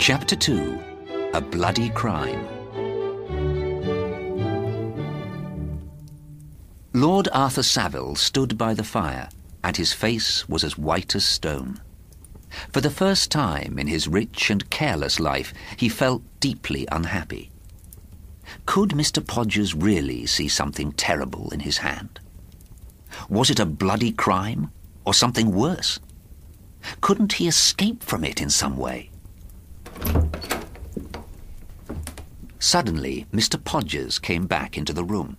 Chapter 2 A Bloody Crime. Lord Arthur Savile stood by the fire, and his face was as white as stone. For the first time in his rich and careless life, he felt deeply unhappy. Could Mr. Podgers really see something terrible in his hand? Was it a bloody crime, or something worse? Couldn't he escape from it in some way? Suddenly, Mr. Podgers came back into the room.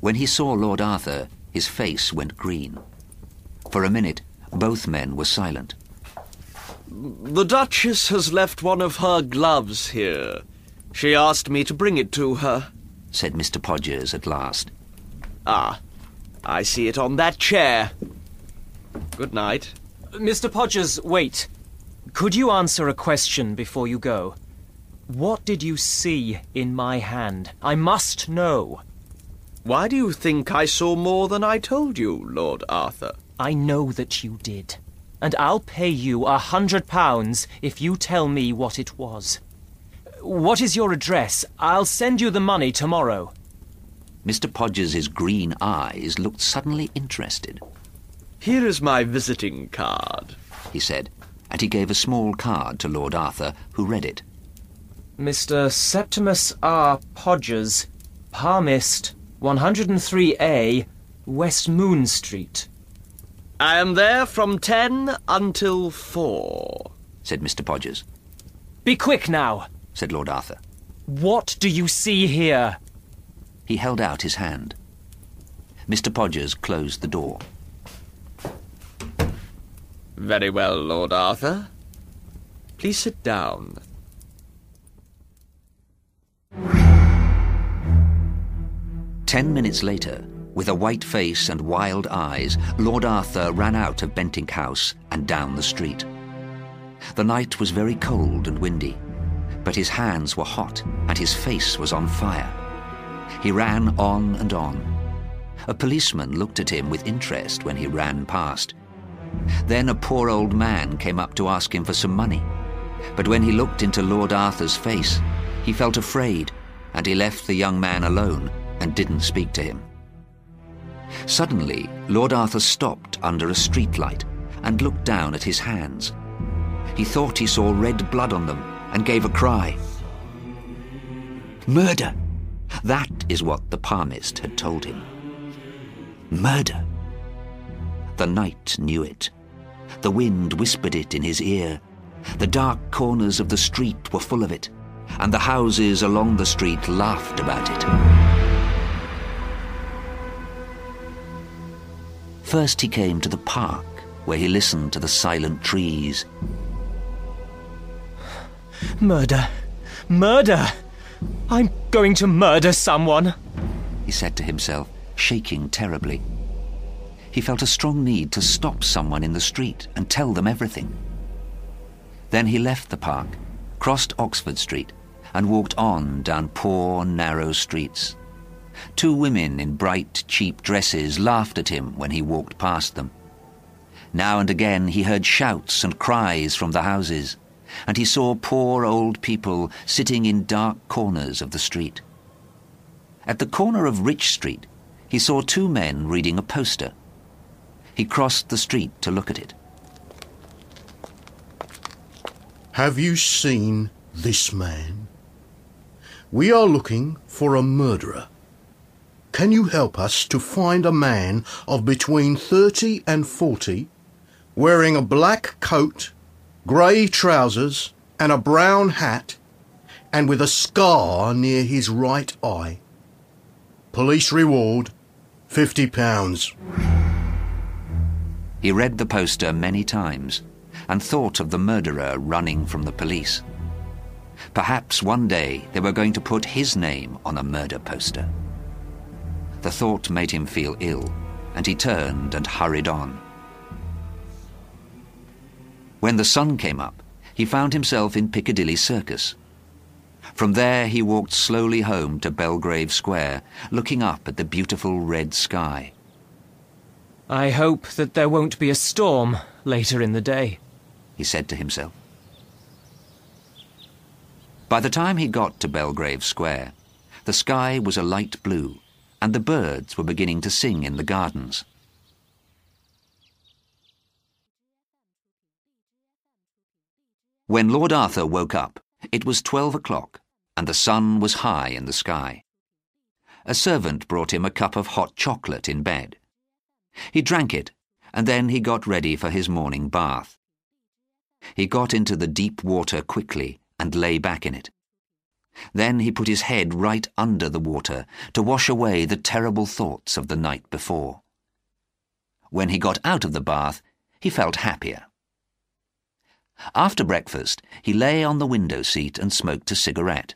When he saw Lord Arthur, his face went green. For a minute, both men were silent. The Duchess has left one of her gloves here. She asked me to bring it to her, said Mr. Podgers at last. Ah, I see it on that chair. Good night. Mr. Podgers, wait. Could you answer a question before you go? What did you see in my hand? I must know. Why do you think I saw more than I told you, Lord Arthur? I know that you did. And I'll pay you a hundred pounds if you tell me what it was. What is your address? I'll send you the money tomorrow. Mr. Podgers's green eyes looked suddenly interested. Here is my visiting card, he said, and he gave a small card to Lord Arthur, who read it. Mr. Septimus R. Podgers, Palmist, 103A, West Moon Street. I am there from ten until four, said Mr. Podgers. Be quick now, said Lord Arthur. What do you see here? He held out his hand. Mr. Podgers closed the door. Very well, Lord Arthur. Please sit down. Ten minutes later, with a white face and wild eyes, Lord Arthur ran out of Bentinck House and down the street. The night was very cold and windy, but his hands were hot and his face was on fire. He ran on and on. A policeman looked at him with interest when he ran past. Then a poor old man came up to ask him for some money. But when he looked into Lord Arthur's face, he felt afraid, and he left the young man alone and didn't speak to him. Suddenly, Lord Arthur stopped under a streetlight and looked down at his hands. He thought he saw red blood on them and gave a cry. Murder! That is what the palmist had told him. Murder! The night knew it. The wind whispered it in his ear. The dark corners of the street were full of it, and the houses along the street laughed about it. First he came to the park, where he listened to the silent trees. Murder! Murder! I'm going to murder someone! He said to himself, shaking terribly. He felt a strong need to stop someone in the street and tell them everything. Then he left the park, crossed Oxford Street, and walked on down poor, narrow streets. Two women in bright, cheap dresses laughed at him when he walked past them. Now and again he heard shouts and cries from the houses, and he saw poor old people sitting in dark corners of the street. At the corner of Rich Street, he saw two men reading a poster. He crossed the street to look at it. Have you seen this man? We are looking for a murderer. Can you help us to find a man of between 30 and 40, wearing a black coat, grey trousers, and a brown hat, and with a scar near his right eye? Police reward £50. He read the poster many times and thought of the murderer running from the police. Perhaps one day they were going to put his name on a murder poster. The thought made him feel ill, and he turned and hurried on. When the sun came up, he found himself in Piccadilly Circus. From there he walked slowly home to Belgrave Square, looking up at the beautiful red sky. I hope that there won't be a storm later in the day, he said to himself. By the time he got to Belgrave Square, the sky was a light blue, and the birds were beginning to sing in the gardens. When Lord Arthur woke up, it was twelve o'clock, and the sun was high in the sky. A servant brought him a cup of hot chocolate in bed. He drank it, and then he got ready for his morning bath. He got into the deep water quickly and lay back in it. Then he put his head right under the water to wash away the terrible thoughts of the night before. When he got out of the bath, he felt happier. After breakfast, he lay on the window seat and smoked a cigarette.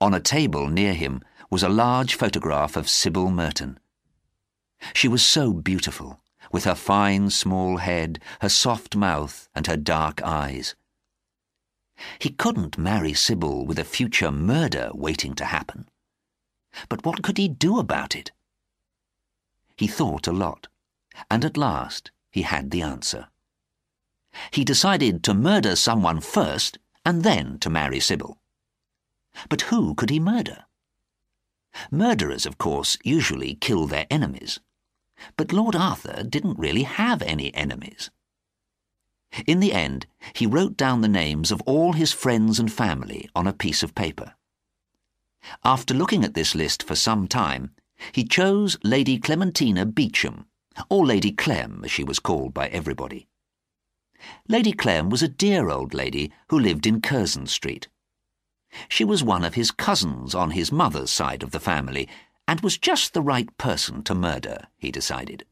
On a table near him was a large photograph of Sybil Merton. She was so beautiful, with her fine small head, her soft mouth, and her dark eyes. He couldn't marry Sybil with a future murder waiting to happen. But what could he do about it? He thought a lot, and at last he had the answer. He decided to murder someone first and then to marry Sybil. But who could he murder? Murderers, of course, usually kill their enemies. But Lord Arthur didn't really have any enemies. In the end, he wrote down the names of all his friends and family on a piece of paper. After looking at this list for some time, he chose Lady Clementina Beauchamp, or Lady Clem, as she was called by everybody. Lady Clem was a dear old lady who lived in Curzon Street. She was one of his cousins on his mother's side of the family, and was just the right person to murder, he decided.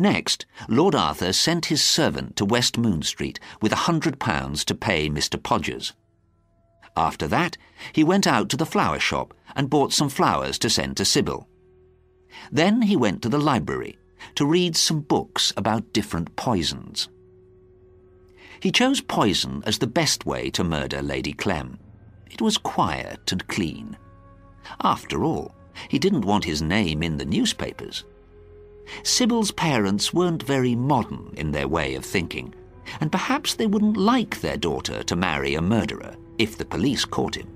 Next, Lord Arthur sent his servant to West Moon Street with a hundred pounds to pay Mr. Podgers. After that, he went out to the flower shop and bought some flowers to send to Sybil. Then he went to the library to read some books about different poisons. He chose poison as the best way to murder Lady Clem. It was quiet and clean. After all, he didn't want his name in the newspapers. Sybil's parents weren't very modern in their way of thinking, and perhaps they wouldn't like their daughter to marry a murderer if the police caught him.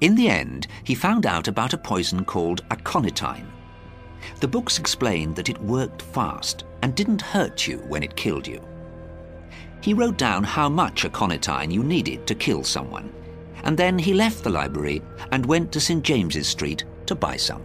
In the end, he found out about a poison called aconitine. The books explained that it worked fast and didn't hurt you when it killed you. He wrote down how much aconitine you needed to kill someone, and then he left the library and went to St James's Street to buy some.